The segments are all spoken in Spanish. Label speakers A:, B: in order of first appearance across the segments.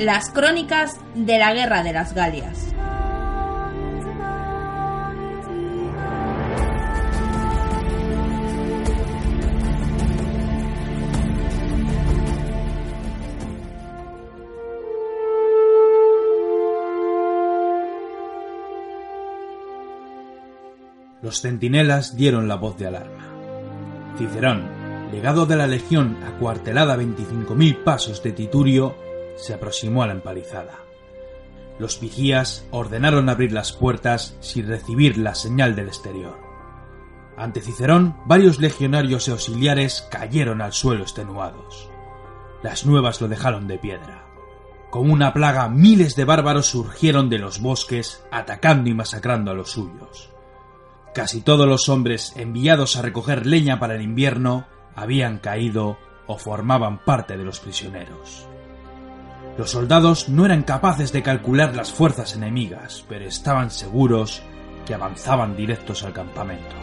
A: las crónicas de la Guerra de las Galias.
B: Los centinelas dieron la voz de alarma. Cicerón, legado de la legión acuartelada a 25.000 pasos de Titurio, se aproximó a la empalizada. Los vigías ordenaron abrir las puertas sin recibir la señal del exterior. Ante Cicerón, varios legionarios y auxiliares cayeron al suelo extenuados. Las nuevas lo dejaron de piedra. Como una plaga, miles de bárbaros surgieron de los bosques, atacando y masacrando a los suyos. Casi todos los hombres enviados a recoger leña para el invierno habían caído o formaban parte de los prisioneros. Los soldados no eran capaces de calcular las fuerzas enemigas, pero estaban seguros que avanzaban directos al campamento.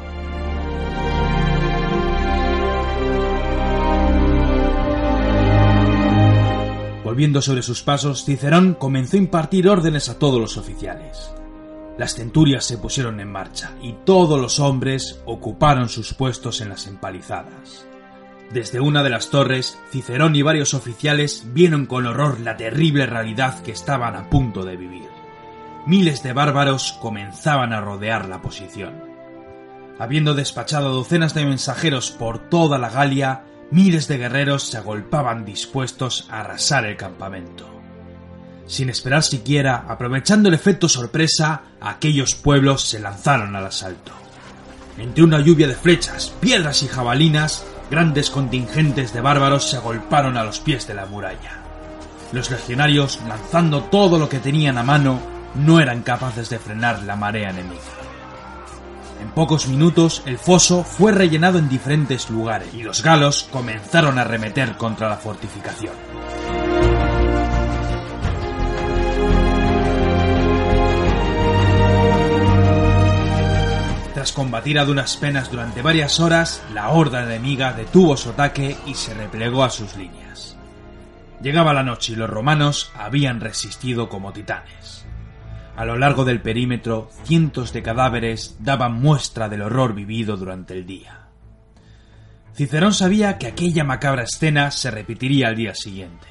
B: Volviendo sobre sus pasos, Cicerón comenzó a impartir órdenes a todos los oficiales. Las centurias se pusieron en marcha y todos los hombres ocuparon sus puestos en las empalizadas. Desde una de las torres, Cicerón y varios oficiales vieron con horror la terrible realidad que estaban a punto de vivir. Miles de bárbaros comenzaban a rodear la posición. Habiendo despachado docenas de mensajeros por toda la Galia, miles de guerreros se agolpaban dispuestos a arrasar el campamento. Sin esperar siquiera, aprovechando el efecto sorpresa, aquellos pueblos se lanzaron al asalto. Entre una lluvia de flechas, piedras y jabalinas, grandes contingentes de bárbaros se agolparon a los pies de la muralla. Los legionarios, lanzando todo lo que tenían a mano, no eran capaces de frenar la marea enemiga. En pocos minutos el foso fue rellenado en diferentes lugares y los galos comenzaron a arremeter contra la fortificación. Combatir a duras penas durante varias horas, la horda enemiga detuvo su ataque y se replegó a sus líneas. Llegaba la noche y los romanos habían resistido como titanes. A lo largo del perímetro, cientos de cadáveres daban muestra del horror vivido durante el día. Cicerón sabía que aquella macabra escena se repetiría al día siguiente.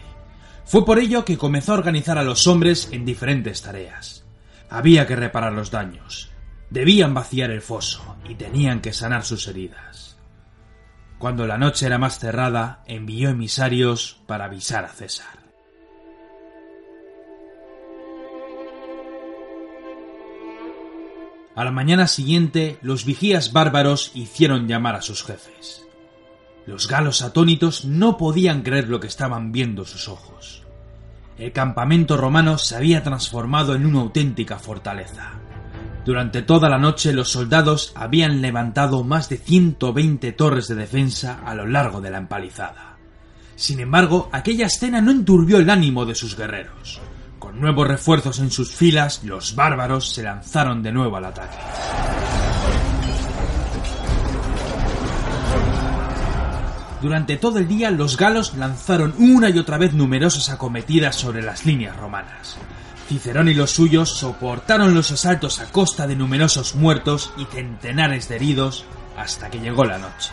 B: Fue por ello que comenzó a organizar a los hombres en diferentes tareas. Había que reparar los daños, Debían vaciar el foso y tenían que sanar sus heridas. Cuando la noche era más cerrada, envió emisarios para avisar a César. A la mañana siguiente, los vigías bárbaros hicieron llamar a sus jefes. Los galos atónitos no podían creer lo que estaban viendo sus ojos. El campamento romano se había transformado en una auténtica fortaleza. Durante toda la noche los soldados habían levantado más de 120 torres de defensa a lo largo de la empalizada. Sin embargo, aquella escena no enturbió el ánimo de sus guerreros. Con nuevos refuerzos en sus filas, los bárbaros se lanzaron de nuevo al ataque. Durante todo el día los galos lanzaron una y otra vez numerosas acometidas sobre las líneas romanas. Cicerón y los suyos soportaron los asaltos a costa de numerosos muertos y centenares de heridos hasta que llegó la noche.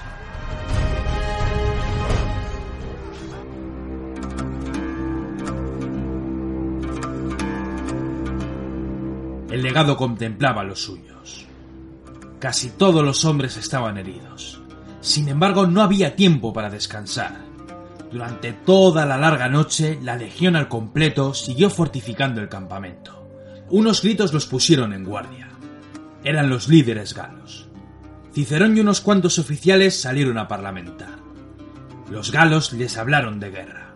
B: El legado contemplaba a los suyos. Casi todos los hombres estaban heridos. Sin embargo, no había tiempo para descansar. Durante toda la larga noche, la legión al completo siguió fortificando el campamento. Unos gritos los pusieron en guardia. Eran los líderes galos. Cicerón y unos cuantos oficiales salieron a parlamentar. Los galos les hablaron de guerra.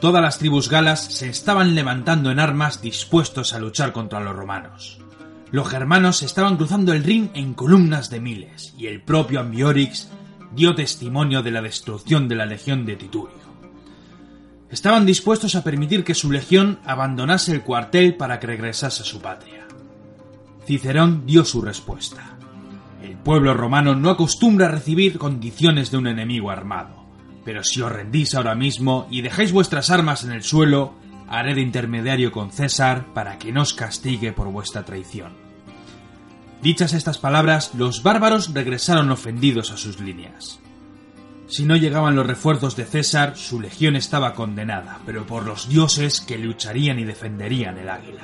B: Todas las tribus galas se estaban levantando en armas dispuestos a luchar contra los romanos. Los germanos estaban cruzando el Rin en columnas de miles, y el propio Ambiorix dio testimonio de la destrucción de la legión de Titurio. Estaban dispuestos a permitir que su legión abandonase el cuartel para que regresase a su patria. Cicerón dio su respuesta. El pueblo romano no acostumbra a recibir condiciones de un enemigo armado, pero si os rendís ahora mismo y dejáis vuestras armas en el suelo, haré de intermediario con César para que nos castigue por vuestra traición. Dichas estas palabras, los bárbaros regresaron ofendidos a sus líneas. Si no llegaban los refuerzos de César, su legión estaba condenada, pero por los dioses que lucharían y defenderían el águila.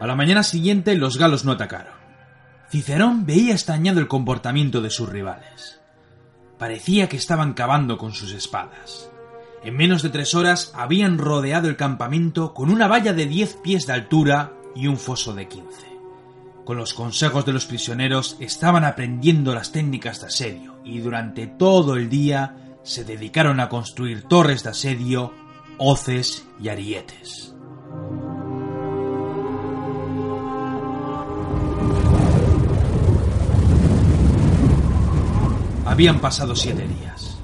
B: A la mañana siguiente los galos no atacaron. Cicerón veía extrañado el comportamiento de sus rivales. Parecía que estaban cavando con sus espadas. En menos de tres horas habían rodeado el campamento con una valla de diez pies de altura y un foso de 15. Con los consejos de los prisioneros estaban aprendiendo las técnicas de asedio y durante todo el día se dedicaron a construir torres de asedio, hoces y arietes. Habían pasado siete días.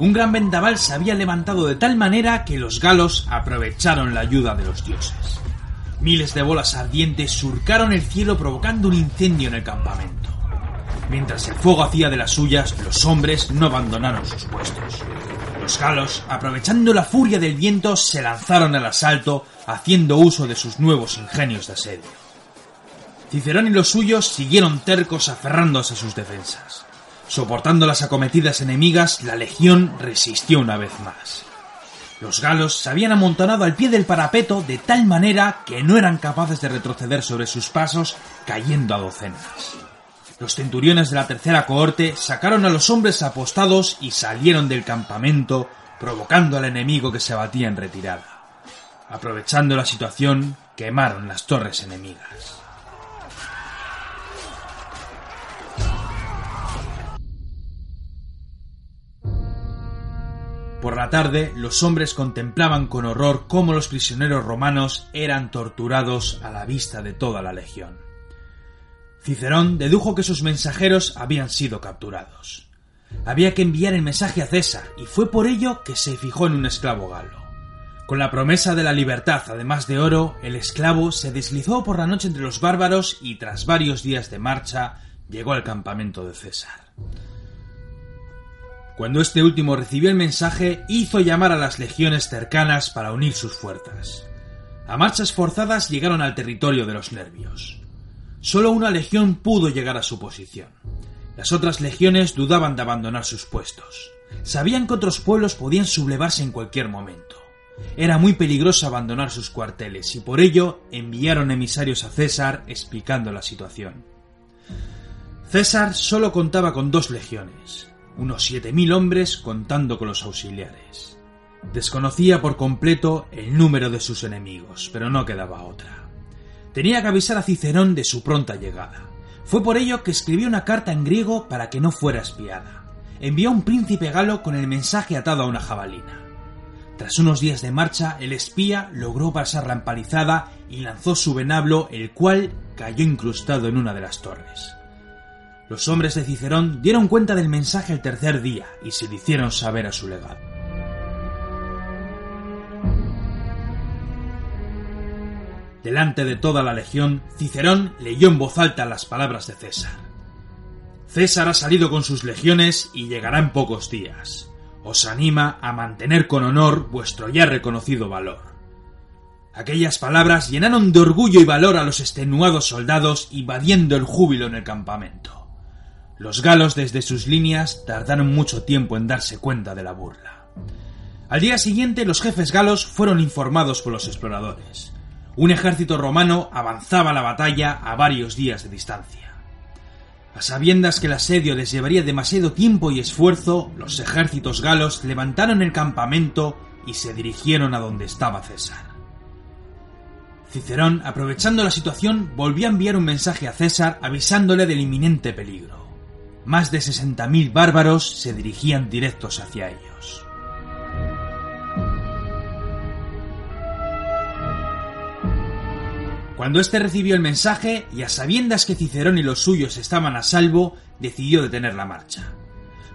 B: Un gran vendaval se había levantado de tal manera que los galos aprovecharon la ayuda de los dioses. Miles de bolas ardientes surcaron el cielo provocando un incendio en el campamento. Mientras el fuego hacía de las suyas, los hombres no abandonaron sus puestos. Los galos, aprovechando la furia del viento, se lanzaron al asalto, haciendo uso de sus nuevos ingenios de asedio. Cicerón y los suyos siguieron tercos aferrándose a sus defensas. Soportando las acometidas enemigas, la legión resistió una vez más. Los galos se habían amontonado al pie del parapeto de tal manera que no eran capaces de retroceder sobre sus pasos, cayendo a docenas. Los centuriones de la tercera cohorte sacaron a los hombres apostados y salieron del campamento, provocando al enemigo que se batía en retirada. Aprovechando la situación, quemaron las torres enemigas. Por la tarde, los hombres contemplaban con horror cómo los prisioneros romanos eran torturados a la vista de toda la legión. Cicerón dedujo que sus mensajeros habían sido capturados. Había que enviar el mensaje a César, y fue por ello que se fijó en un esclavo galo. Con la promesa de la libertad, además de oro, el esclavo se deslizó por la noche entre los bárbaros y tras varios días de marcha llegó al campamento de César. Cuando este último recibió el mensaje, hizo llamar a las legiones cercanas para unir sus fuerzas. A marchas forzadas llegaron al territorio de los nervios. Solo una legión pudo llegar a su posición. Las otras legiones dudaban de abandonar sus puestos. Sabían que otros pueblos podían sublevarse en cualquier momento. Era muy peligroso abandonar sus cuarteles y por ello enviaron emisarios a César explicando la situación. César solo contaba con dos legiones, unos siete mil hombres contando con los auxiliares. Desconocía por completo el número de sus enemigos, pero no quedaba otra. Tenía que avisar a Cicerón de su pronta llegada. Fue por ello que escribió una carta en griego para que no fuera espiada. Envió a un príncipe galo con el mensaje atado a una jabalina. Tras unos días de marcha, el espía logró pasar la empalizada y lanzó su venablo, el cual cayó incrustado en una de las torres. Los hombres de Cicerón dieron cuenta del mensaje el tercer día y se lo hicieron saber a su legado. Delante de toda la legión, Cicerón leyó en voz alta las palabras de César. César ha salido con sus legiones y llegará en pocos días. Os anima a mantener con honor vuestro ya reconocido valor. Aquellas palabras llenaron de orgullo y valor a los extenuados soldados invadiendo el júbilo en el campamento. Los galos desde sus líneas tardaron mucho tiempo en darse cuenta de la burla. Al día siguiente los jefes galos fueron informados por los exploradores. Un ejército romano avanzaba la batalla a varios días de distancia. A sabiendas que el asedio les llevaría demasiado tiempo y esfuerzo, los ejércitos galos levantaron el campamento y se dirigieron a donde estaba César. Cicerón, aprovechando la situación, volvió a enviar un mensaje a César avisándole del inminente peligro más de 60.000 bárbaros se dirigían directos hacia ellos. Cuando éste recibió el mensaje, y a sabiendas que Cicerón y los suyos estaban a salvo, decidió detener la marcha.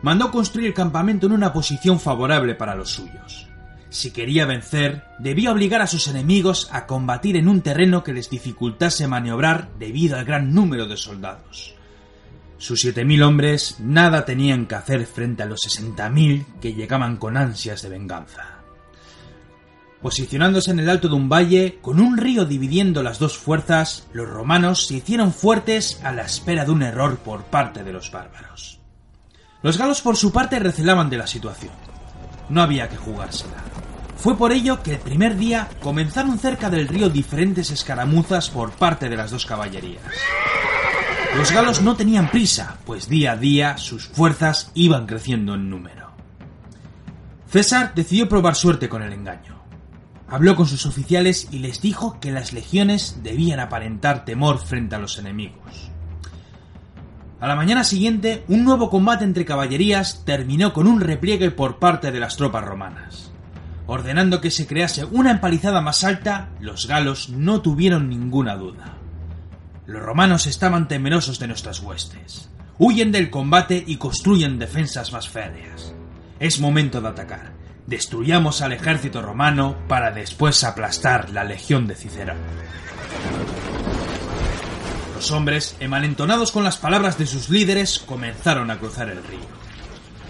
B: Mandó construir el campamento en una posición favorable para los suyos. Si quería vencer, debía obligar a sus enemigos a combatir en un terreno que les dificultase maniobrar debido al gran número de soldados. Sus siete mil hombres nada tenían que hacer frente a los sesenta mil que llegaban con ansias de venganza. Posicionándose en el alto de un valle, con un río dividiendo las dos fuerzas, los romanos se hicieron fuertes a la espera de un error por parte de los bárbaros. Los galos por su parte recelaban de la situación. No había que jugársela. Fue por ello que el primer día comenzaron cerca del río diferentes escaramuzas por parte de las dos caballerías. Los galos no tenían prisa, pues día a día sus fuerzas iban creciendo en número. César decidió probar suerte con el engaño. Habló con sus oficiales y les dijo que las legiones debían aparentar temor frente a los enemigos. A la mañana siguiente, un nuevo combate entre caballerías terminó con un repliegue por parte de las tropas romanas. Ordenando que se crease una empalizada más alta, los galos no tuvieron ninguna duda. Los romanos estaban temerosos de nuestras huestes. Huyen del combate y construyen defensas más férreas. Es momento de atacar destruyamos al ejército romano para después aplastar la legión de Cicerón. Los hombres, emalentonados con las palabras de sus líderes, comenzaron a cruzar el río.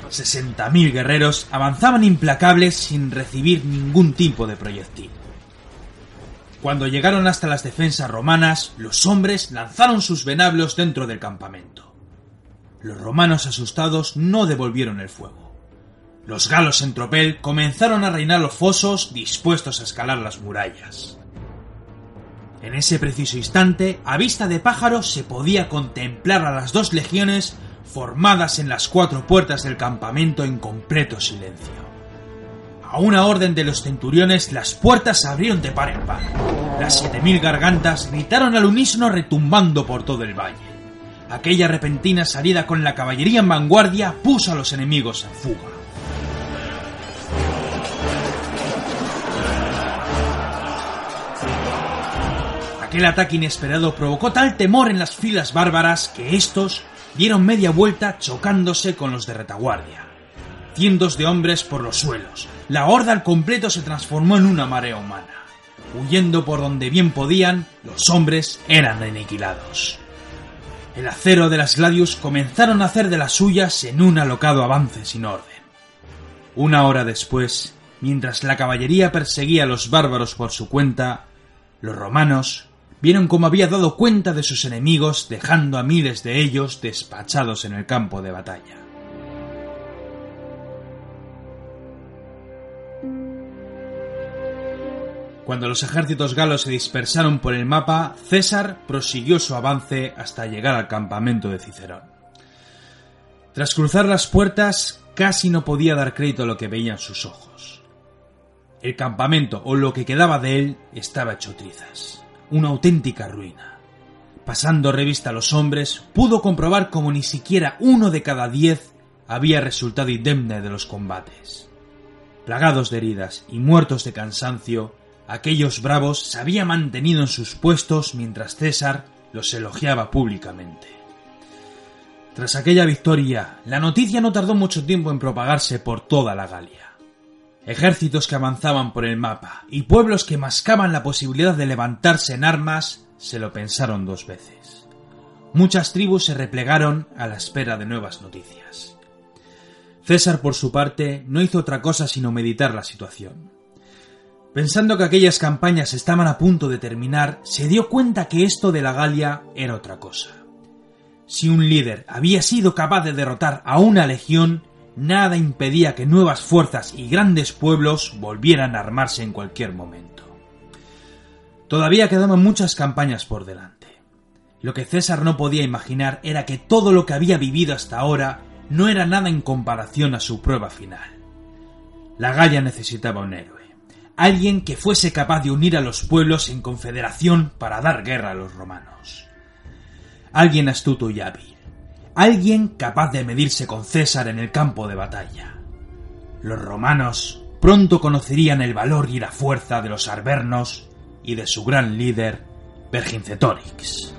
B: 60.000 guerreros avanzaban implacables sin recibir ningún tipo de proyectil. Cuando llegaron hasta las defensas romanas, los hombres lanzaron sus venablos dentro del campamento. Los romanos asustados no devolvieron el fuego. Los galos en tropel comenzaron a reinar los fosos dispuestos a escalar las murallas. En ese preciso instante, a vista de pájaro, se podía contemplar a las dos legiones formadas en las cuatro puertas del campamento en completo silencio. A una orden de los centuriones, las puertas se abrieron de par en par. Las siete mil gargantas gritaron al unísono retumbando por todo el valle. Aquella repentina salida con la caballería en vanguardia puso a los enemigos en fuga. Aquel ataque inesperado provocó tal temor en las filas bárbaras que estos dieron media vuelta chocándose con los de retaguardia. Cientos de hombres por los suelos. La horda al completo se transformó en una marea humana. Huyendo por donde bien podían, los hombres eran aniquilados. El acero de las Gladius comenzaron a hacer de las suyas en un alocado avance sin orden. Una hora después, mientras la caballería perseguía a los bárbaros por su cuenta, los romanos vieron cómo había dado cuenta de sus enemigos dejando a miles de ellos despachados en el campo de batalla. Cuando los ejércitos galos se dispersaron por el mapa, César prosiguió su avance hasta llegar al campamento de Cicerón. Tras cruzar las puertas, casi no podía dar crédito a lo que veían sus ojos. El campamento, o lo que quedaba de él, estaba hecho trizas una auténtica ruina. Pasando revista a los hombres, pudo comprobar como ni siquiera uno de cada diez había resultado indemne de los combates. Plagados de heridas y muertos de cansancio, aquellos bravos se habían mantenido en sus puestos mientras César los elogiaba públicamente. Tras aquella victoria, la noticia no tardó mucho tiempo en propagarse por toda la Galia ejércitos que avanzaban por el mapa y pueblos que mascaban la posibilidad de levantarse en armas se lo pensaron dos veces. Muchas tribus se replegaron a la espera de nuevas noticias. César, por su parte, no hizo otra cosa sino meditar la situación. Pensando que aquellas campañas estaban a punto de terminar, se dio cuenta que esto de la Galia era otra cosa. Si un líder había sido capaz de derrotar a una legión, nada impedía que nuevas fuerzas y grandes pueblos volvieran a armarse en cualquier momento. Todavía quedaban muchas campañas por delante. Lo que César no podía imaginar era que todo lo que había vivido hasta ahora no era nada en comparación a su prueba final. La Galia necesitaba un héroe, alguien que fuese capaz de unir a los pueblos en confederación para dar guerra a los romanos. Alguien astuto y hábil, alguien capaz de medirse con César en el campo de batalla. Los romanos pronto conocerían el valor y la fuerza de los arvernos y de su gran líder, Vercingetorix.